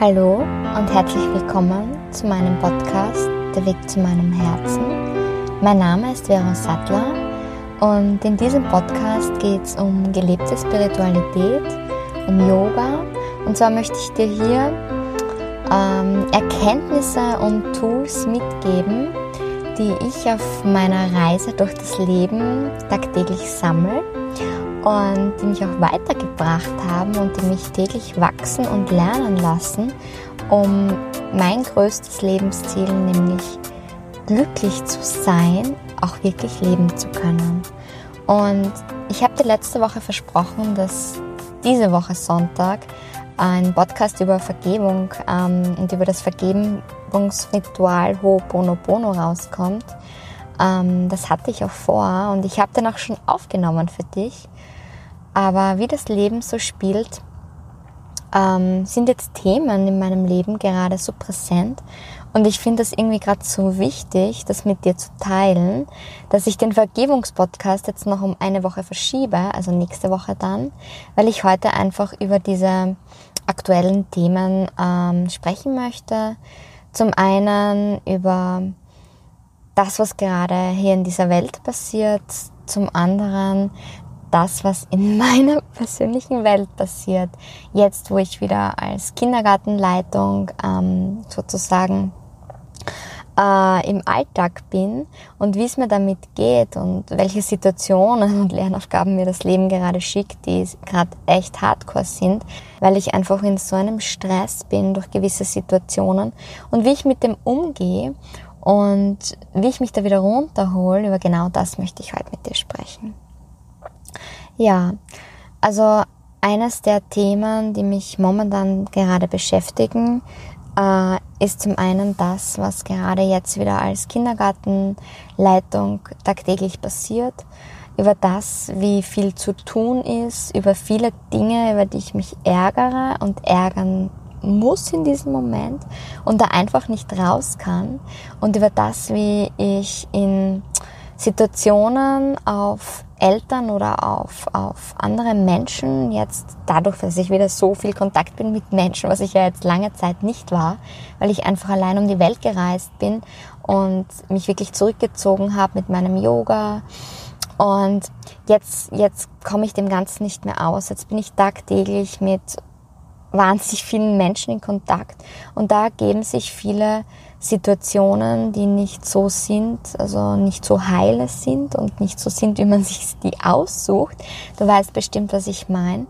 Hallo und herzlich willkommen zu meinem Podcast Der Weg zu meinem Herzen. Mein Name ist Vera Sattler und in diesem Podcast geht es um gelebte Spiritualität, um Yoga und zwar möchte ich dir hier ähm, Erkenntnisse und Tools mitgeben, die ich auf meiner Reise durch das Leben tagtäglich sammle und die mich auch weitergebracht haben und die mich täglich wachsen und lernen lassen, um mein größtes Lebensziel, nämlich glücklich zu sein, auch wirklich leben zu können. Und ich habe dir letzte Woche versprochen, dass diese Woche Sonntag ein Podcast über Vergebung ähm, und über das Vergebungsritual Ho'oponopono rauskommt. Ähm, das hatte ich auch vor und ich habe den auch schon aufgenommen für dich. Aber wie das Leben so spielt, ähm, sind jetzt Themen in meinem Leben gerade so präsent. Und ich finde es irgendwie gerade so wichtig, das mit dir zu teilen, dass ich den Vergebungspodcast jetzt noch um eine Woche verschiebe, also nächste Woche dann, weil ich heute einfach über diese aktuellen Themen ähm, sprechen möchte. Zum einen über das, was gerade hier in dieser Welt passiert, zum anderen das, was in meiner persönlichen Welt passiert, jetzt wo ich wieder als Kindergartenleitung ähm, sozusagen äh, im Alltag bin und wie es mir damit geht und welche Situationen und Lernaufgaben mir das Leben gerade schickt, die gerade echt hardcore sind, weil ich einfach in so einem Stress bin durch gewisse Situationen und wie ich mit dem umgehe und wie ich mich da wieder runterhole, über genau das möchte ich heute mit dir sprechen. Ja, also eines der Themen, die mich momentan gerade beschäftigen, äh, ist zum einen das, was gerade jetzt wieder als Kindergartenleitung tagtäglich passiert, über das, wie viel zu tun ist, über viele Dinge, über die ich mich ärgere und ärgern muss in diesem Moment und da einfach nicht raus kann und über das, wie ich in Situationen auf Eltern oder auf, auf andere Menschen jetzt dadurch, dass ich wieder so viel Kontakt bin mit Menschen, was ich ja jetzt lange Zeit nicht war, weil ich einfach allein um die Welt gereist bin und mich wirklich zurückgezogen habe mit meinem Yoga. Und jetzt, jetzt komme ich dem Ganzen nicht mehr aus. Jetzt bin ich tagtäglich mit wahnsinnig vielen Menschen in Kontakt und da geben sich viele Situationen, die nicht so sind, also nicht so heile sind und nicht so sind, wie man sich die aussucht. Du weißt bestimmt, was ich meine.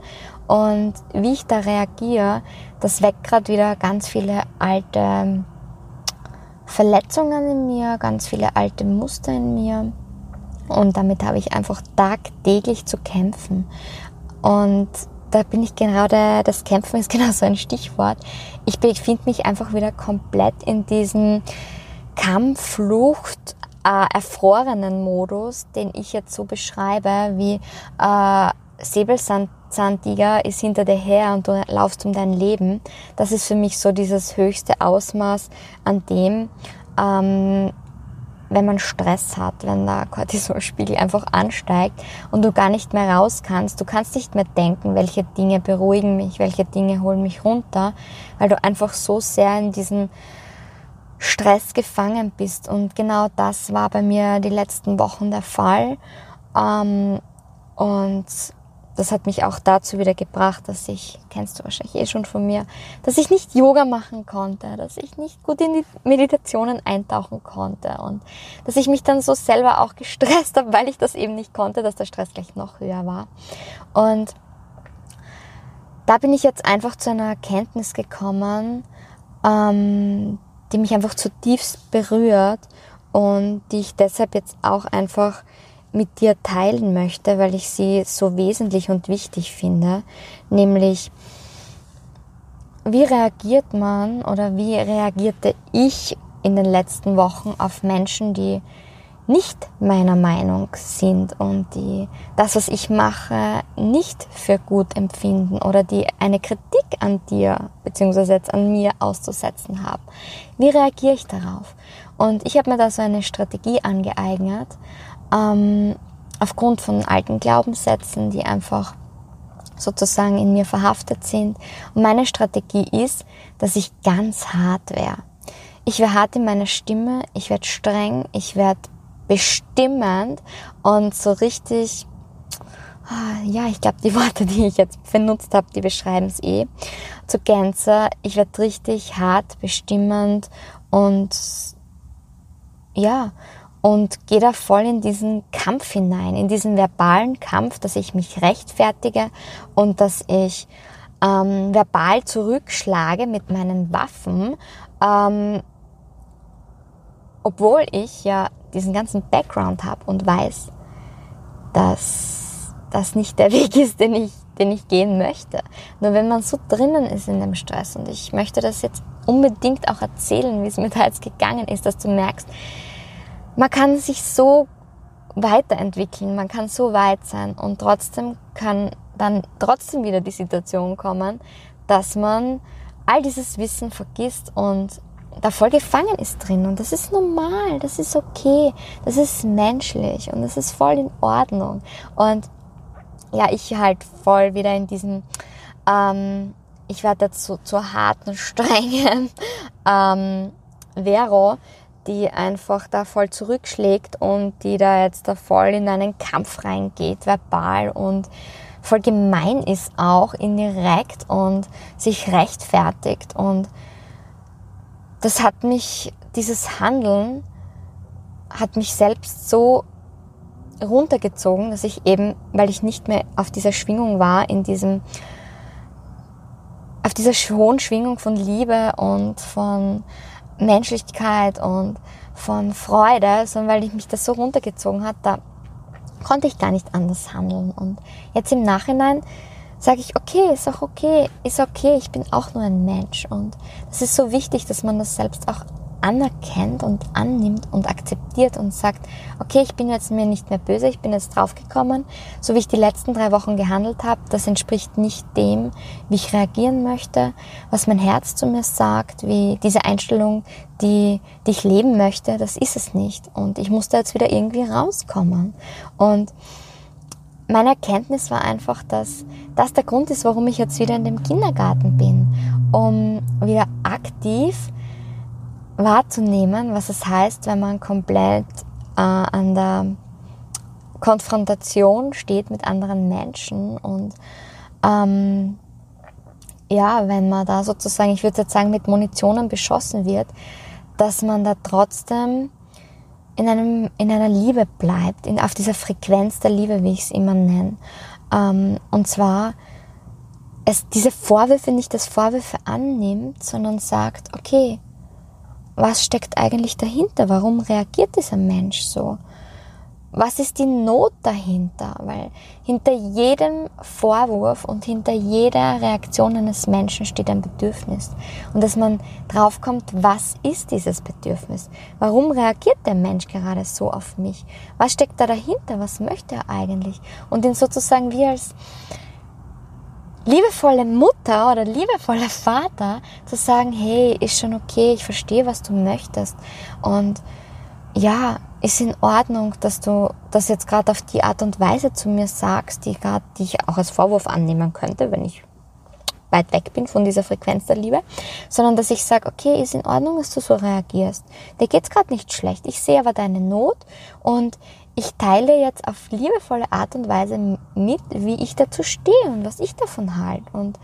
Und wie ich da reagiere, das weckt gerade wieder ganz viele alte Verletzungen in mir, ganz viele alte Muster in mir. Und damit habe ich einfach tagtäglich zu kämpfen. Und da bin ich gerade, das Kämpfen ist genau so ein Stichwort. Ich befinde mich einfach wieder komplett in diesem Kampfflucht, äh, erfrorenen Modus, den ich jetzt so beschreibe, wie äh, Säbelzahntiger ist hinter dir her und du laufst um dein Leben. Das ist für mich so dieses höchste Ausmaß, an dem ähm, wenn man Stress hat, wenn der Cortisolspiegel einfach ansteigt und du gar nicht mehr raus kannst. Du kannst nicht mehr denken, welche Dinge beruhigen mich, welche Dinge holen mich runter, weil du einfach so sehr in diesem Stress gefangen bist. Und genau das war bei mir die letzten Wochen der Fall. Ähm, und das hat mich auch dazu wieder gebracht, dass ich, kennst du wahrscheinlich eh schon von mir, dass ich nicht Yoga machen konnte, dass ich nicht gut in die Meditationen eintauchen konnte und dass ich mich dann so selber auch gestresst habe, weil ich das eben nicht konnte, dass der Stress gleich noch höher war. Und da bin ich jetzt einfach zu einer Erkenntnis gekommen, ähm, die mich einfach zutiefst berührt und die ich deshalb jetzt auch einfach mit dir teilen möchte, weil ich sie so wesentlich und wichtig finde, nämlich wie reagiert man oder wie reagierte ich in den letzten Wochen auf Menschen, die nicht meiner Meinung sind und die das, was ich mache, nicht für gut empfinden oder die eine Kritik an dir bzw. jetzt an mir auszusetzen haben. Wie reagiere ich darauf? Und ich habe mir da so eine Strategie angeeignet, ähm, aufgrund von alten Glaubenssätzen, die einfach sozusagen in mir verhaftet sind. Und meine Strategie ist, dass ich ganz hart wäre. Ich werde hart in meiner Stimme, ich werde streng, ich werde bestimmend und so richtig, ah, ja, ich glaube, die Worte, die ich jetzt benutzt habe, die beschreiben es eh. Zu Gänze, ich werde richtig hart, bestimmend und ja, und gehe da voll in diesen Kampf hinein, in diesen verbalen Kampf, dass ich mich rechtfertige und dass ich ähm, verbal zurückschlage mit meinen Waffen, ähm, obwohl ich ja diesen ganzen Background habe und weiß, dass das nicht der Weg ist, den ich, den ich gehen möchte. Nur wenn man so drinnen ist in dem Stress und ich möchte das jetzt unbedingt auch erzählen, wie es mir da jetzt gegangen ist, dass du merkst, man kann sich so weiterentwickeln, man kann so weit sein und trotzdem kann dann trotzdem wieder die Situation kommen, dass man all dieses Wissen vergisst und da voll gefangen ist drin. Und das ist normal, das ist okay, das ist menschlich und das ist voll in Ordnung. Und ja, ich halt voll wieder in diesem, ähm, ich werde so zur harten, strengen ähm, Vero, die einfach da voll zurückschlägt und die da jetzt da voll in einen Kampf reingeht, verbal und voll gemein ist auch, indirekt und sich rechtfertigt. Und das hat mich, dieses Handeln hat mich selbst so runtergezogen, dass ich eben, weil ich nicht mehr auf dieser Schwingung war, in diesem, auf dieser hohen Schwingung von Liebe und von Menschlichkeit und von Freude, sondern weil ich mich das so runtergezogen hat, da konnte ich gar nicht anders handeln. Und jetzt im Nachhinein sage ich, okay, ist auch okay, ist okay, ich bin auch nur ein Mensch. Und es ist so wichtig, dass man das selbst auch anerkennt und annimmt und akzeptiert und sagt, okay, ich bin jetzt mir nicht mehr böse, ich bin jetzt draufgekommen, so wie ich die letzten drei Wochen gehandelt habe, das entspricht nicht dem, wie ich reagieren möchte, was mein Herz zu mir sagt, wie diese Einstellung, die, die ich leben möchte, das ist es nicht. Und ich musste jetzt wieder irgendwie rauskommen. Und meine Erkenntnis war einfach, dass das der Grund ist, warum ich jetzt wieder in dem Kindergarten bin, um wieder aktiv wahrzunehmen, was es heißt, wenn man komplett äh, an der Konfrontation steht mit anderen Menschen und ähm, ja, wenn man da sozusagen, ich würde jetzt sagen, mit Munitionen beschossen wird, dass man da trotzdem in, einem, in einer Liebe bleibt, in, auf dieser Frequenz der Liebe, wie ich es immer nenne. Ähm, und zwar es diese Vorwürfe nicht als Vorwürfe annimmt, sondern sagt, okay, was steckt eigentlich dahinter? Warum reagiert dieser Mensch so? Was ist die Not dahinter? Weil hinter jedem Vorwurf und hinter jeder Reaktion eines Menschen steht ein Bedürfnis. Und dass man draufkommt, was ist dieses Bedürfnis? Warum reagiert der Mensch gerade so auf mich? Was steckt da dahinter? Was möchte er eigentlich? Und ihn sozusagen wie als liebevolle Mutter oder liebevoller Vater zu sagen, hey, ist schon okay, ich verstehe, was du möchtest. Und ja, ist in Ordnung, dass du das jetzt gerade auf die Art und Weise zu mir sagst, die, grad, die ich auch als Vorwurf annehmen könnte, wenn ich weit weg bin von dieser Frequenz der Liebe, sondern dass ich sage, okay, ist in Ordnung, dass du so reagierst. Dir geht's gerade nicht schlecht. Ich sehe aber deine Not und ich teile jetzt auf liebevolle Art und Weise mit, wie ich dazu stehe und was ich davon halte. Und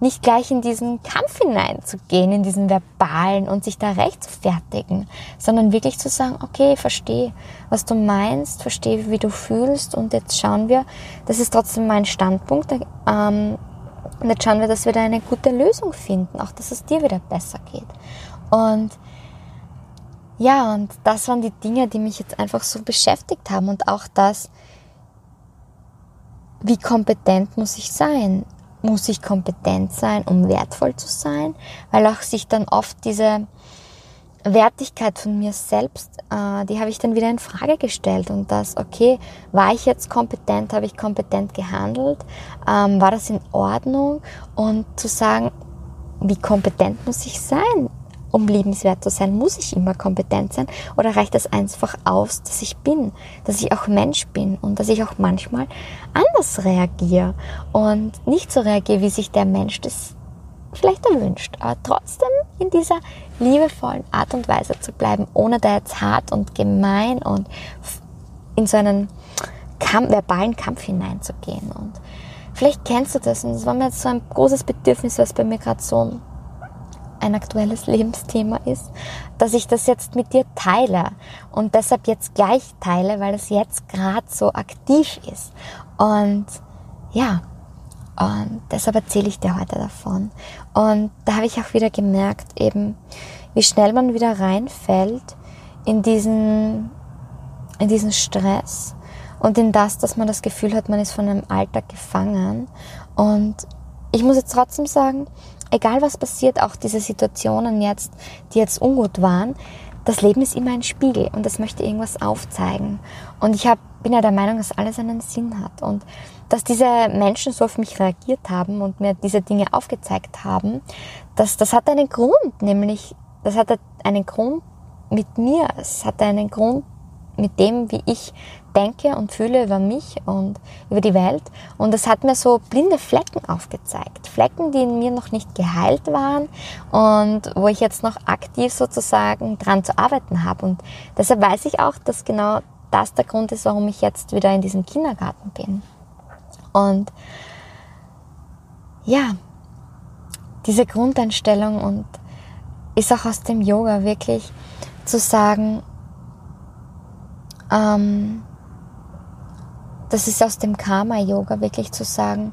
nicht gleich in diesen Kampf hineinzugehen, in diesen verbalen und sich da recht zu fertigen, sondern wirklich zu sagen, okay, verstehe, was du meinst, verstehe, wie du fühlst und jetzt schauen wir, das ist trotzdem mein Standpunkt, ähm, und jetzt schauen wir, dass wir da eine gute Lösung finden, auch dass es dir wieder besser geht. Und ja, und das waren die Dinge, die mich jetzt einfach so beschäftigt haben und auch das, wie kompetent muss ich sein? Muss ich kompetent sein, um wertvoll zu sein? Weil auch sich dann oft diese Wertigkeit von mir selbst, äh, die habe ich dann wieder in Frage gestellt und das, okay, war ich jetzt kompetent, habe ich kompetent gehandelt, ähm, war das in Ordnung und zu sagen, wie kompetent muss ich sein? Um liebenswert zu sein, muss ich immer kompetent sein oder reicht es einfach aus, dass ich bin, dass ich auch Mensch bin und dass ich auch manchmal anders reagiere und nicht so reagiere, wie sich der Mensch das vielleicht erwünscht, aber trotzdem in dieser liebevollen Art und Weise zu bleiben, ohne da jetzt hart und gemein und in so einen Kampf, verbalen Kampf hineinzugehen. Und vielleicht kennst du das und das war mir jetzt so ein großes Bedürfnis, was bei mir gerade so ein aktuelles Lebensthema ist, dass ich das jetzt mit dir teile und deshalb jetzt gleich teile, weil es jetzt gerade so aktiv ist. Und ja, und deshalb erzähle ich dir heute davon. Und da habe ich auch wieder gemerkt, eben, wie schnell man wieder reinfällt in diesen, in diesen Stress und in das, dass man das Gefühl hat, man ist von einem Alltag gefangen. Und ich muss jetzt trotzdem sagen, egal was passiert, auch diese Situationen jetzt, die jetzt ungut waren, das Leben ist immer ein Spiegel und das möchte irgendwas aufzeigen. Und ich hab, bin ja der Meinung, dass alles einen Sinn hat. Und dass diese Menschen so auf mich reagiert haben und mir diese Dinge aufgezeigt haben, das, das hat einen Grund, nämlich, das hat einen Grund mit mir. Es hat einen Grund mit dem, wie ich denke und fühle über mich und über die Welt. Und es hat mir so blinde Flecken aufgezeigt. Flecken, die in mir noch nicht geheilt waren und wo ich jetzt noch aktiv sozusagen dran zu arbeiten habe. Und deshalb weiß ich auch, dass genau das der Grund ist, warum ich jetzt wieder in diesem Kindergarten bin. Und ja, diese Grundeinstellung und ist auch aus dem Yoga wirklich zu sagen, ähm, das ist aus dem Karma-Yoga wirklich zu sagen,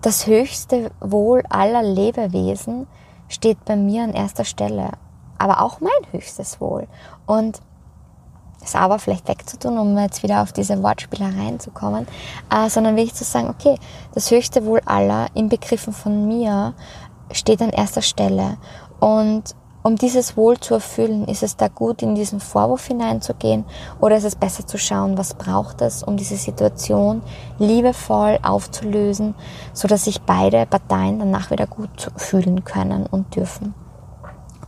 das höchste Wohl aller Lebewesen steht bei mir an erster Stelle, aber auch mein höchstes Wohl. Und das aber vielleicht wegzutun, um jetzt wieder auf diese Wortspielereien zu kommen, äh, sondern wirklich zu sagen, okay, das höchste Wohl aller, inbegriffen von mir, steht an erster Stelle. Und um dieses Wohl zu erfüllen, ist es da gut, in diesen Vorwurf hineinzugehen? Oder ist es besser zu schauen, was braucht es, um diese Situation liebevoll aufzulösen, so dass sich beide Parteien danach wieder gut fühlen können und dürfen.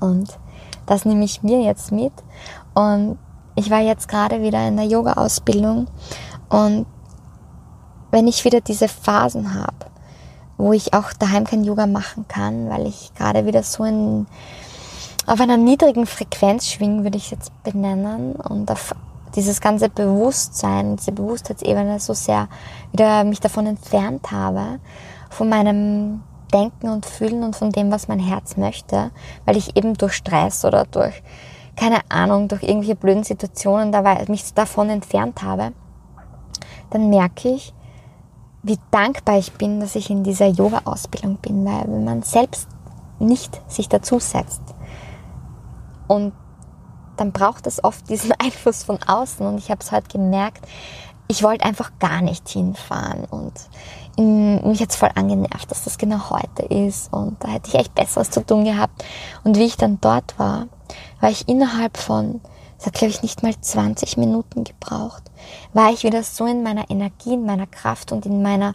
Und das nehme ich mir jetzt mit. Und ich war jetzt gerade wieder in der Yoga-Ausbildung. Und wenn ich wieder diese Phasen habe, wo ich auch daheim kein Yoga machen kann, weil ich gerade wieder so in auf einer niedrigen Frequenz schwingen, würde ich jetzt benennen, und auf dieses ganze Bewusstsein, diese Bewusstheitsebene so sehr wieder mich davon entfernt habe, von meinem Denken und Fühlen und von dem, was mein Herz möchte, weil ich eben durch Stress oder durch, keine Ahnung, durch irgendwelche blöden Situationen dabei, mich davon entfernt habe, dann merke ich, wie dankbar ich bin, dass ich in dieser Yoga-Ausbildung bin, weil wenn man selbst nicht sich dazu setzt, und dann braucht es oft diesen Einfluss von außen. Und ich habe es heute gemerkt, ich wollte einfach gar nicht hinfahren. Und in, mich jetzt voll angenervt, dass das genau heute ist. Und da hätte ich echt Besseres zu tun gehabt. Und wie ich dann dort war, war ich innerhalb von, das hat glaube ich nicht mal 20 Minuten gebraucht, war ich wieder so in meiner Energie, in meiner Kraft und in meiner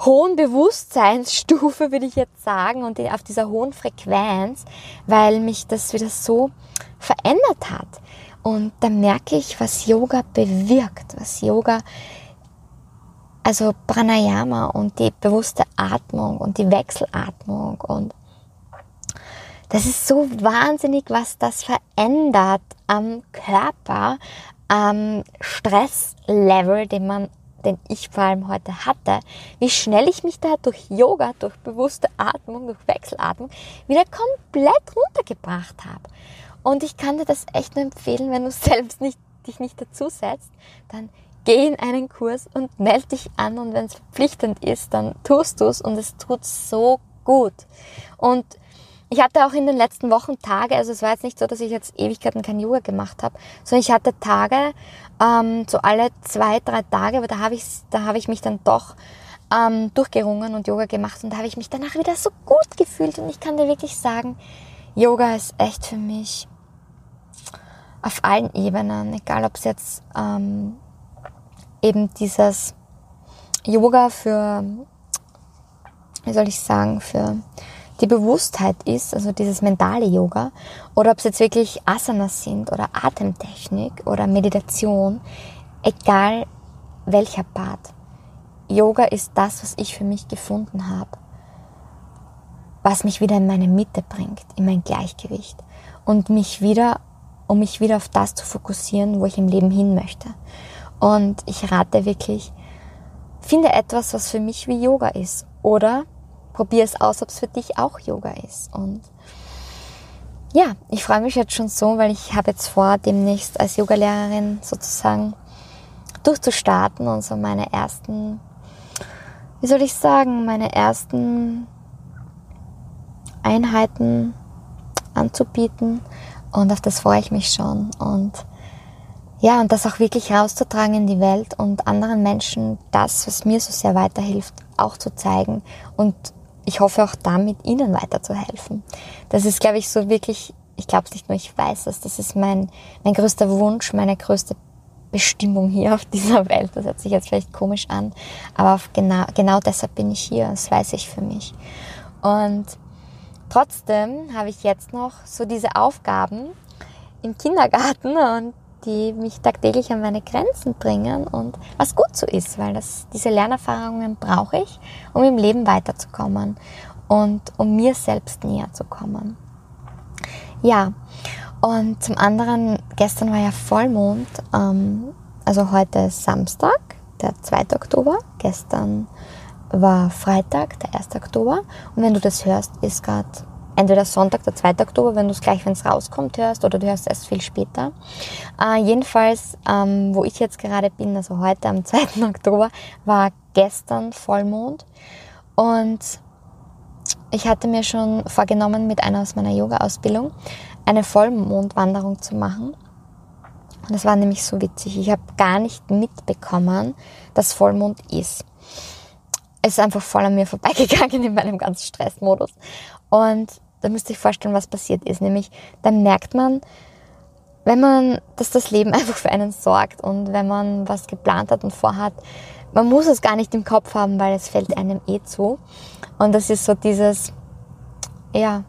hohen Bewusstseinsstufe, würde ich jetzt sagen, und auf dieser hohen Frequenz, weil mich das wieder so verändert hat. Und da merke ich, was Yoga bewirkt, was Yoga, also Pranayama und die bewusste Atmung und die Wechselatmung und das ist so wahnsinnig, was das verändert am Körper, am Stresslevel, den man den ich vor allem heute hatte, wie schnell ich mich da durch Yoga, durch bewusste Atmung, durch Wechselatmung wieder komplett runtergebracht habe. Und ich kann dir das echt nur empfehlen, wenn du selbst nicht, dich nicht dazu setzt, dann geh in einen Kurs und melde dich an und wenn es verpflichtend ist, dann tust du es und es tut so gut. Und ich hatte auch in den letzten Wochen Tage, also es war jetzt nicht so, dass ich jetzt Ewigkeiten kein Yoga gemacht habe, sondern ich hatte Tage, ähm, so alle zwei, drei Tage, aber da habe ich, da habe ich mich dann doch ähm, durchgerungen und Yoga gemacht und da habe ich mich danach wieder so gut gefühlt und ich kann dir wirklich sagen, Yoga ist echt für mich auf allen Ebenen, egal ob es jetzt ähm, eben dieses Yoga für, wie soll ich sagen, für die Bewusstheit ist, also dieses mentale Yoga, oder ob es jetzt wirklich Asanas sind oder Atemtechnik oder Meditation, egal welcher Part. Yoga ist das, was ich für mich gefunden habe, was mich wieder in meine Mitte bringt, in mein Gleichgewicht und mich wieder, um mich wieder auf das zu fokussieren, wo ich im Leben hin möchte. Und ich rate wirklich, finde etwas, was für mich wie Yoga ist oder probier es aus, ob es für dich auch Yoga ist. Und ja, ich freue mich jetzt schon so, weil ich habe jetzt vor, demnächst als Yogalehrerin sozusagen durchzustarten und so meine ersten, wie soll ich sagen, meine ersten Einheiten anzubieten. Und auf das freue ich mich schon. Und ja, und das auch wirklich rauszutragen in die Welt und anderen Menschen das, was mir so sehr weiterhilft, auch zu zeigen und ich hoffe auch damit Ihnen weiterzuhelfen. Das ist, glaube ich, so wirklich, ich glaube es nicht nur, ich weiß es, das ist mein, mein größter Wunsch, meine größte Bestimmung hier auf dieser Welt. Das hört sich jetzt vielleicht komisch an, aber genau, genau deshalb bin ich hier, das weiß ich für mich. Und trotzdem habe ich jetzt noch so diese Aufgaben im Kindergarten und die mich tagtäglich an meine Grenzen bringen und was gut so ist, weil das, diese Lernerfahrungen brauche ich, um im Leben weiterzukommen und um mir selbst näher zu kommen. Ja, und zum anderen, gestern war ja Vollmond, ähm, also heute ist Samstag, der 2. Oktober, gestern war Freitag, der 1. Oktober und wenn du das hörst, ist gerade entweder Sonntag, der 2. Oktober, wenn du es gleich, wenn es rauskommt, hörst, oder du hörst es erst viel später. Äh, jedenfalls, ähm, wo ich jetzt gerade bin, also heute am 2. Oktober, war gestern Vollmond und ich hatte mir schon vorgenommen, mit einer aus meiner Yoga-Ausbildung eine Vollmondwanderung zu machen. Und das war nämlich so witzig. Ich habe gar nicht mitbekommen, dass Vollmond ist. Es ist einfach voll an mir vorbeigegangen in meinem ganzen Stressmodus. Und da müsst ihr euch vorstellen, was passiert ist. Nämlich, dann merkt man, wenn man, dass das Leben einfach für einen sorgt und wenn man was geplant hat und vorhat, man muss es gar nicht im Kopf haben, weil es fällt einem eh zu. Und das ist so dieses, ja,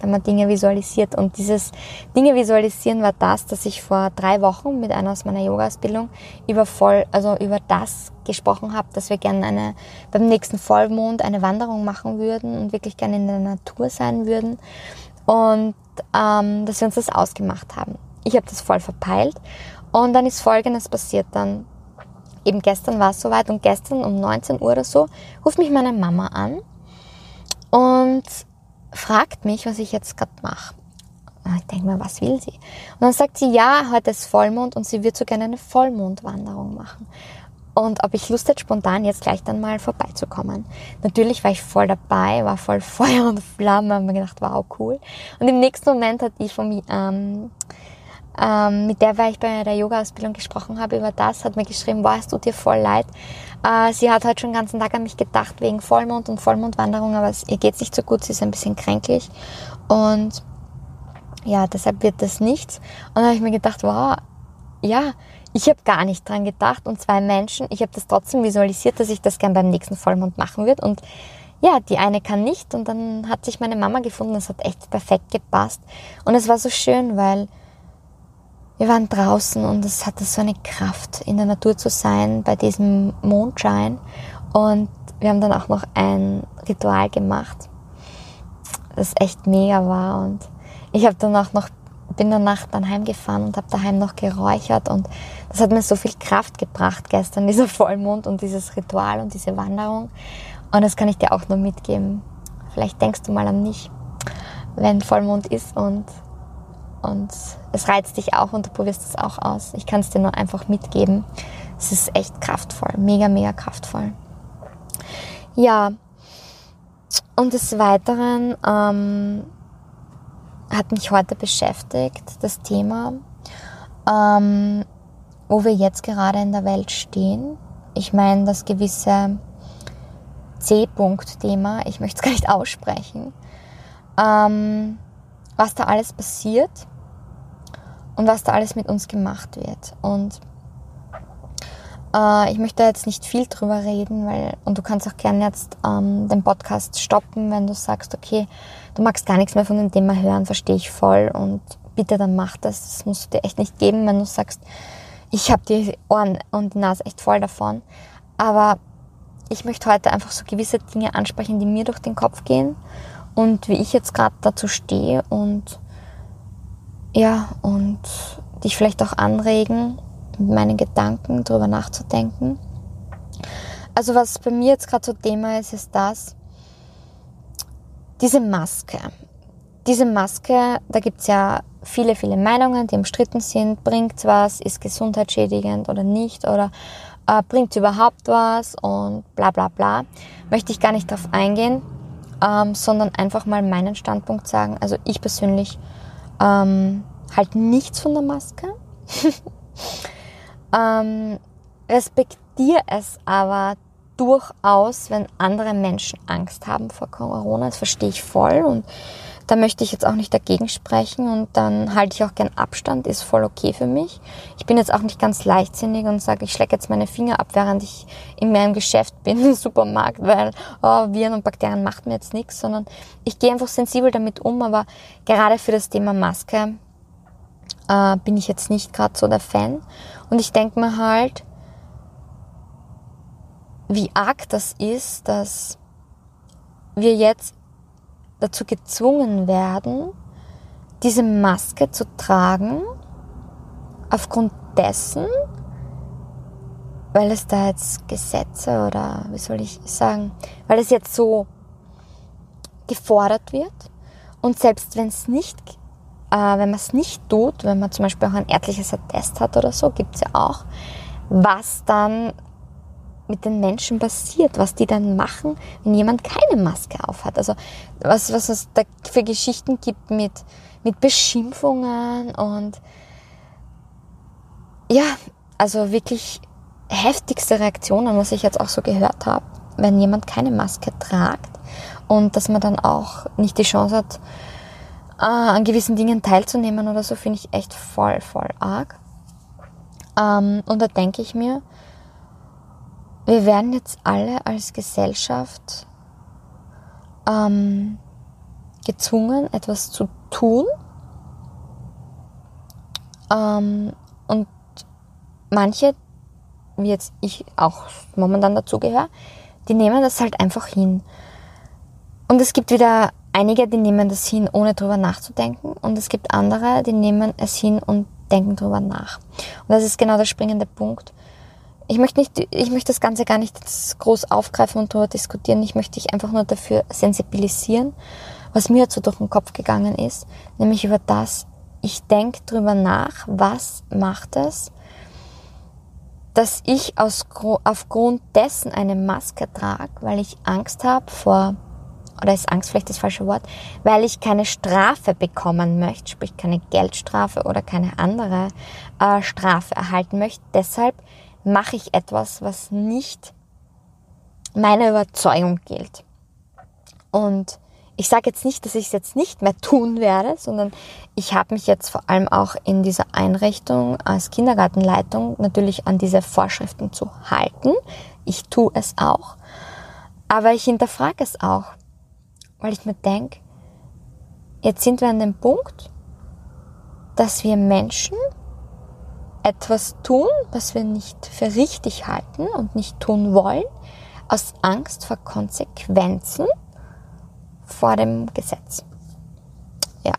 wenn man Dinge visualisiert. Und dieses Dinge visualisieren war das, dass ich vor drei Wochen mit einer aus meiner Yoga-Ausbildung über voll, also über das gesprochen habe, dass wir gerne eine, beim nächsten Vollmond eine Wanderung machen würden und wirklich gerne in der Natur sein würden. Und ähm, dass wir uns das ausgemacht haben. Ich habe das voll verpeilt. Und dann ist Folgendes passiert. Dann eben gestern war es soweit und gestern um 19 Uhr oder so ruft mich meine Mama an und fragt mich, was ich jetzt gerade mache. Ich denke mir, was will sie? Und dann sagt sie, ja, heute ist Vollmond und sie wird so gerne eine Vollmondwanderung machen. Und ob ich Lust hätte, spontan jetzt gleich dann mal vorbeizukommen. Natürlich war ich voll dabei, war voll Feuer und Flamme, habe mir gedacht, wow, cool. Und im nächsten Moment hat die von mir, ähm, ähm, mit der, weil ich bei der Yoga-Ausbildung gesprochen habe über das, hat mir geschrieben, boah, es tut dir voll leid. Äh, sie hat heute schon den ganzen Tag an mich gedacht wegen Vollmond und Vollmondwanderung, aber es, ihr geht's nicht so gut, sie ist ein bisschen kränklich. Und ja, deshalb wird das nichts. Und dann habe ich mir gedacht, wow, ja, ich habe gar nicht dran gedacht und zwei Menschen, ich habe das trotzdem visualisiert, dass ich das gern beim nächsten Vollmond machen würde und ja, die eine kann nicht und dann hat sich meine Mama gefunden, das hat echt perfekt gepasst und es war so schön, weil wir waren draußen und es hatte so eine Kraft, in der Natur zu sein, bei diesem Mondschein. Und wir haben dann auch noch ein Ritual gemacht, das echt mega war. Und ich habe dann auch noch, bin danach dann heimgefahren und habe daheim noch geräuchert. Und das hat mir so viel Kraft gebracht gestern, dieser Vollmond und dieses Ritual und diese Wanderung. Und das kann ich dir auch nur mitgeben. Vielleicht denkst du mal an mich, wenn Vollmond ist und und es reizt dich auch und du probierst es auch aus. Ich kann es dir nur einfach mitgeben. Es ist echt kraftvoll, mega, mega kraftvoll. Ja, und des Weiteren ähm, hat mich heute beschäftigt das Thema, ähm, wo wir jetzt gerade in der Welt stehen. Ich meine, das gewisse C-Punkt-Thema, ich möchte es gar nicht aussprechen, ähm, was da alles passiert und was da alles mit uns gemacht wird. Und Äh, ich möchte jetzt nicht viel drüber reden, weil, und du kannst auch gerne jetzt ähm, den Podcast stoppen, wenn du sagst, okay, du magst gar nichts mehr von dem Thema hören, verstehe ich voll und bitte dann mach das. Das musst du dir echt nicht geben, wenn du sagst, ich habe die Ohren und die Nase echt voll davon. Aber ich möchte heute einfach so gewisse Dinge ansprechen, die mir durch den Kopf gehen und wie ich jetzt gerade dazu stehe und ja, und dich vielleicht auch anregen, mit meinen Gedanken darüber nachzudenken. Also was bei mir jetzt gerade so Thema ist, ist das, diese Maske. Diese Maske, da gibt es ja viele, viele Meinungen, die umstritten sind. Bringt was, ist gesundheitsschädigend oder nicht oder äh, bringt überhaupt was und bla bla bla. Möchte ich gar nicht darauf eingehen, ähm, sondern einfach mal meinen Standpunkt sagen. Also ich persönlich ähm, halt nichts von der Maske. ähm, respektiere es aber durchaus, wenn andere Menschen Angst haben vor Corona. Das verstehe ich voll und da möchte ich jetzt auch nicht dagegen sprechen und dann halte ich auch gern Abstand, ist voll okay für mich. Ich bin jetzt auch nicht ganz leichtsinnig und sage, ich schlecke jetzt meine Finger ab, während ich in meinem Geschäft bin, im Supermarkt, weil oh, Viren und Bakterien macht mir jetzt nichts, sondern ich gehe einfach sensibel damit um, aber gerade für das Thema Maske äh, bin ich jetzt nicht gerade so der Fan. Und ich denke mir halt, wie arg das ist, dass wir jetzt dazu gezwungen werden, diese Maske zu tragen, aufgrund dessen, weil es da jetzt Gesetze oder wie soll ich sagen, weil es jetzt so gefordert wird. Und selbst wenn es nicht, äh, wenn man es nicht tut, wenn man zum Beispiel auch ein ärztliches Attest hat oder so, gibt es ja auch, was dann mit den Menschen passiert, was die dann machen, wenn jemand keine Maske aufhat. Also was, was es da für Geschichten gibt mit, mit Beschimpfungen und ja, also wirklich heftigste Reaktionen, was ich jetzt auch so gehört habe, wenn jemand keine Maske tragt und dass man dann auch nicht die Chance hat, äh, an gewissen Dingen teilzunehmen oder so, finde ich echt voll, voll arg. Ähm, und da denke ich mir, wir werden jetzt alle als Gesellschaft ähm, gezwungen, etwas zu tun. Ähm, und manche, wie jetzt ich auch momentan dazugehöre, die nehmen das halt einfach hin. Und es gibt wieder einige, die nehmen das hin, ohne drüber nachzudenken. Und es gibt andere, die nehmen es hin und denken drüber nach. Und das ist genau der springende Punkt ich möchte nicht, ich möchte das Ganze gar nicht groß aufgreifen und darüber diskutieren. Ich möchte dich einfach nur dafür sensibilisieren, was mir so durch den Kopf gegangen ist, nämlich über das, ich denke drüber nach, was macht es, dass ich aus, aufgrund dessen eine Maske trage, weil ich Angst habe vor, oder ist Angst vielleicht das falsche Wort, weil ich keine Strafe bekommen möchte, sprich keine Geldstrafe oder keine andere äh, Strafe erhalten möchte. Deshalb mache ich etwas, was nicht meiner Überzeugung gilt. Und ich sage jetzt nicht, dass ich es jetzt nicht mehr tun werde, sondern ich habe mich jetzt vor allem auch in dieser Einrichtung als Kindergartenleitung natürlich an diese Vorschriften zu halten. Ich tue es auch. Aber ich hinterfrage es auch, weil ich mir denke, jetzt sind wir an dem Punkt, dass wir Menschen etwas tun, was wir nicht für richtig halten und nicht tun wollen, aus Angst vor Konsequenzen vor dem Gesetz. Ja,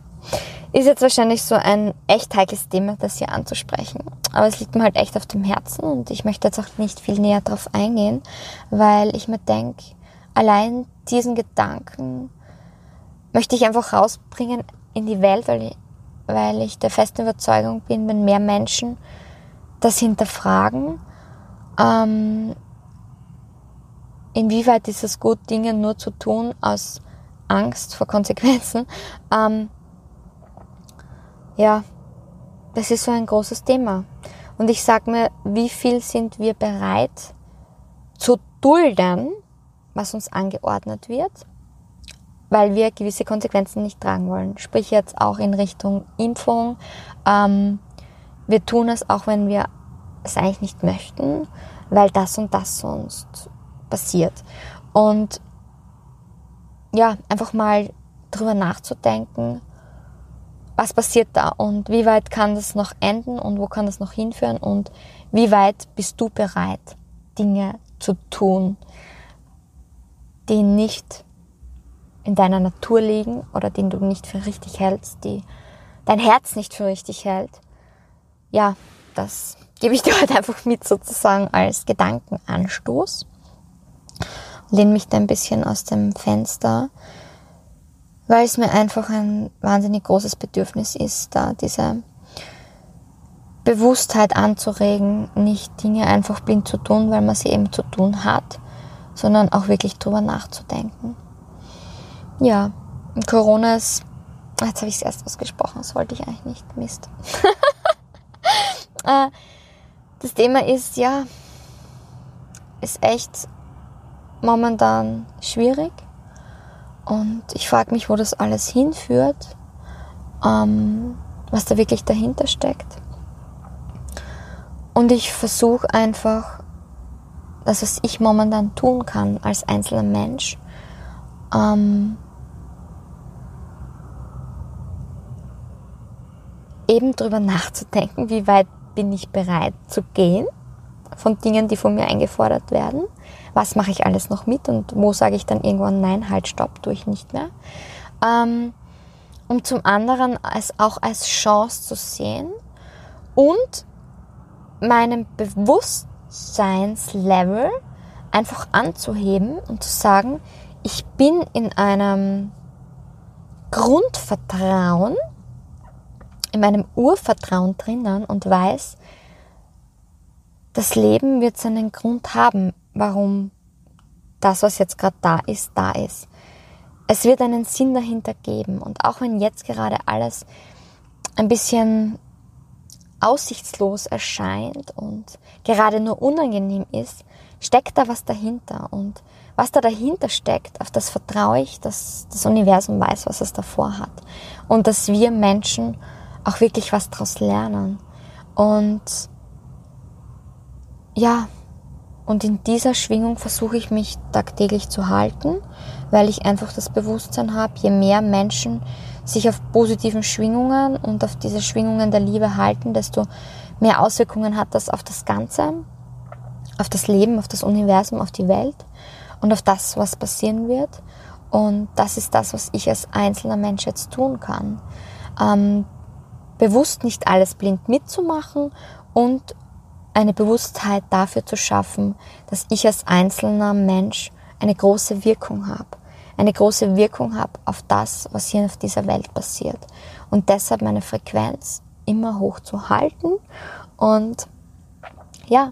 ist jetzt wahrscheinlich so ein echt heikles Thema, das hier anzusprechen. Aber es liegt mir halt echt auf dem Herzen und ich möchte jetzt auch nicht viel näher drauf eingehen, weil ich mir denke, allein diesen Gedanken möchte ich einfach rausbringen in die Welt, weil ich, weil ich der festen Überzeugung bin, wenn mehr Menschen das hinterfragen, ähm, inwieweit ist es gut, Dinge nur zu tun aus Angst vor Konsequenzen. Ähm, ja, das ist so ein großes Thema. Und ich sage mir, wie viel sind wir bereit zu dulden, was uns angeordnet wird, weil wir gewisse Konsequenzen nicht tragen wollen. Sprich jetzt auch in Richtung Impfung. Ähm, wir tun es auch, wenn wir es eigentlich nicht möchten, weil das und das sonst passiert. Und ja, einfach mal drüber nachzudenken, was passiert da und wie weit kann das noch enden und wo kann das noch hinführen und wie weit bist du bereit, Dinge zu tun, die nicht in deiner Natur liegen oder den du nicht für richtig hältst, die dein Herz nicht für richtig hält. Ja, das gebe ich dir heute einfach mit sozusagen als Gedankenanstoß. Lehne mich da ein bisschen aus dem Fenster, weil es mir einfach ein wahnsinnig großes Bedürfnis ist, da diese Bewusstheit anzuregen, nicht Dinge einfach blind zu tun, weil man sie eben zu tun hat, sondern auch wirklich drüber nachzudenken. Ja, Corona ist, jetzt habe ich es erst ausgesprochen, das wollte ich eigentlich nicht, Mist. Äh, das Thema ist, ja, ist echt momentan schwierig. Und ich frage mich, wo das alles hinführt, ähm, was da wirklich dahinter steckt. Und ich versuche einfach, das, was ich momentan tun kann als einzelner Mensch, ähm, eben drüber nachzudenken, wie weit bin ich bereit zu gehen von Dingen, die von mir eingefordert werden. Was mache ich alles noch mit und wo sage ich dann irgendwann nein, halt, stopp, tue ich nicht mehr. Ähm, um zum anderen es auch als Chance zu sehen und meinem Bewusstseinslevel einfach anzuheben und zu sagen, ich bin in einem Grundvertrauen, in meinem Urvertrauen drinnen und weiß, das Leben wird seinen Grund haben, warum das, was jetzt gerade da ist, da ist. Es wird einen Sinn dahinter geben. Und auch wenn jetzt gerade alles ein bisschen aussichtslos erscheint und gerade nur unangenehm ist, steckt da was dahinter. Und was da dahinter steckt, auf das vertraue ich, dass das Universum weiß, was es davor hat. Und dass wir Menschen auch wirklich was daraus lernen. Und ja, und in dieser Schwingung versuche ich mich tagtäglich zu halten, weil ich einfach das Bewusstsein habe, je mehr Menschen sich auf positiven Schwingungen und auf diese Schwingungen der Liebe halten, desto mehr Auswirkungen hat das auf das Ganze, auf das Leben, auf das Universum, auf die Welt und auf das, was passieren wird. Und das ist das, was ich als einzelner Mensch jetzt tun kann. Ähm, bewusst nicht alles blind mitzumachen und eine Bewusstheit dafür zu schaffen, dass ich als einzelner Mensch eine große Wirkung habe. Eine große Wirkung habe auf das, was hier auf dieser Welt passiert. Und deshalb meine Frequenz immer hoch zu halten und ja,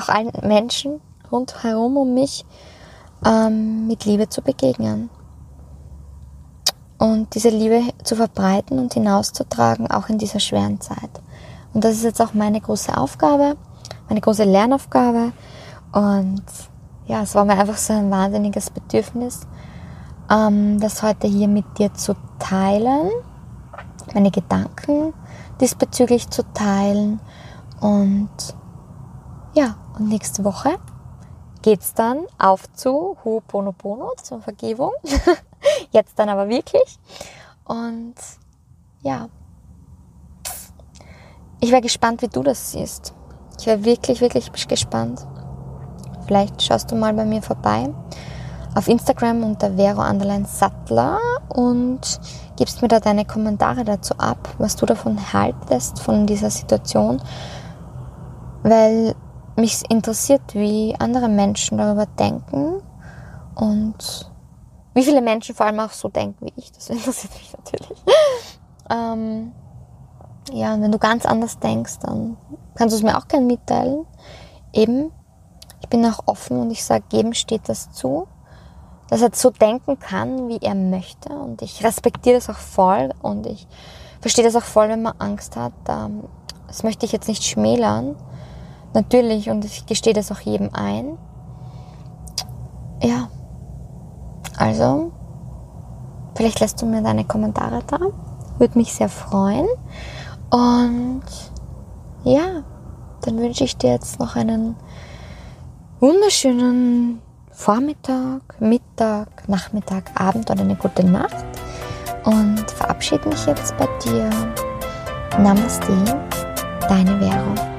auch allen Menschen rundherum um mich ähm, mit Liebe zu begegnen. Und diese Liebe zu verbreiten und hinauszutragen, auch in dieser schweren Zeit. Und das ist jetzt auch meine große Aufgabe, meine große Lernaufgabe. Und ja, es war mir einfach so ein wahnsinniges Bedürfnis, ähm, das heute hier mit dir zu teilen, meine Gedanken diesbezüglich zu teilen. Und ja, und nächste Woche geht es dann auf zu Ho'oponopono, zur Vergebung. Jetzt dann aber wirklich. Und ja, ich wäre gespannt, wie du das siehst. Ich wäre wirklich, wirklich gespannt. Vielleicht schaust du mal bei mir vorbei auf Instagram unter Vero Anderlein Sattler und gibst mir da deine Kommentare dazu ab, was du davon haltest, von dieser Situation. Weil mich interessiert, wie andere Menschen darüber denken und wie viele Menschen vor allem auch so denken wie ich. Das interessiert mich natürlich. Ähm, ja, und wenn du ganz anders denkst, dann kannst du es mir auch gerne mitteilen. Eben, ich bin auch offen und ich sage, jedem steht das zu, dass er so denken kann, wie er möchte. Und ich respektiere das auch voll und ich verstehe das auch voll, wenn man Angst hat. Ähm, das möchte ich jetzt nicht schmälern. Natürlich, und ich gestehe das auch jedem ein. Ja, also, vielleicht lässt du mir deine Kommentare da. Würde mich sehr freuen. Und ja, dann wünsche ich dir jetzt noch einen wunderschönen Vormittag, Mittag, Nachmittag, Abend oder eine gute Nacht und verabschiede mich jetzt bei dir. Namaste, deine Währung.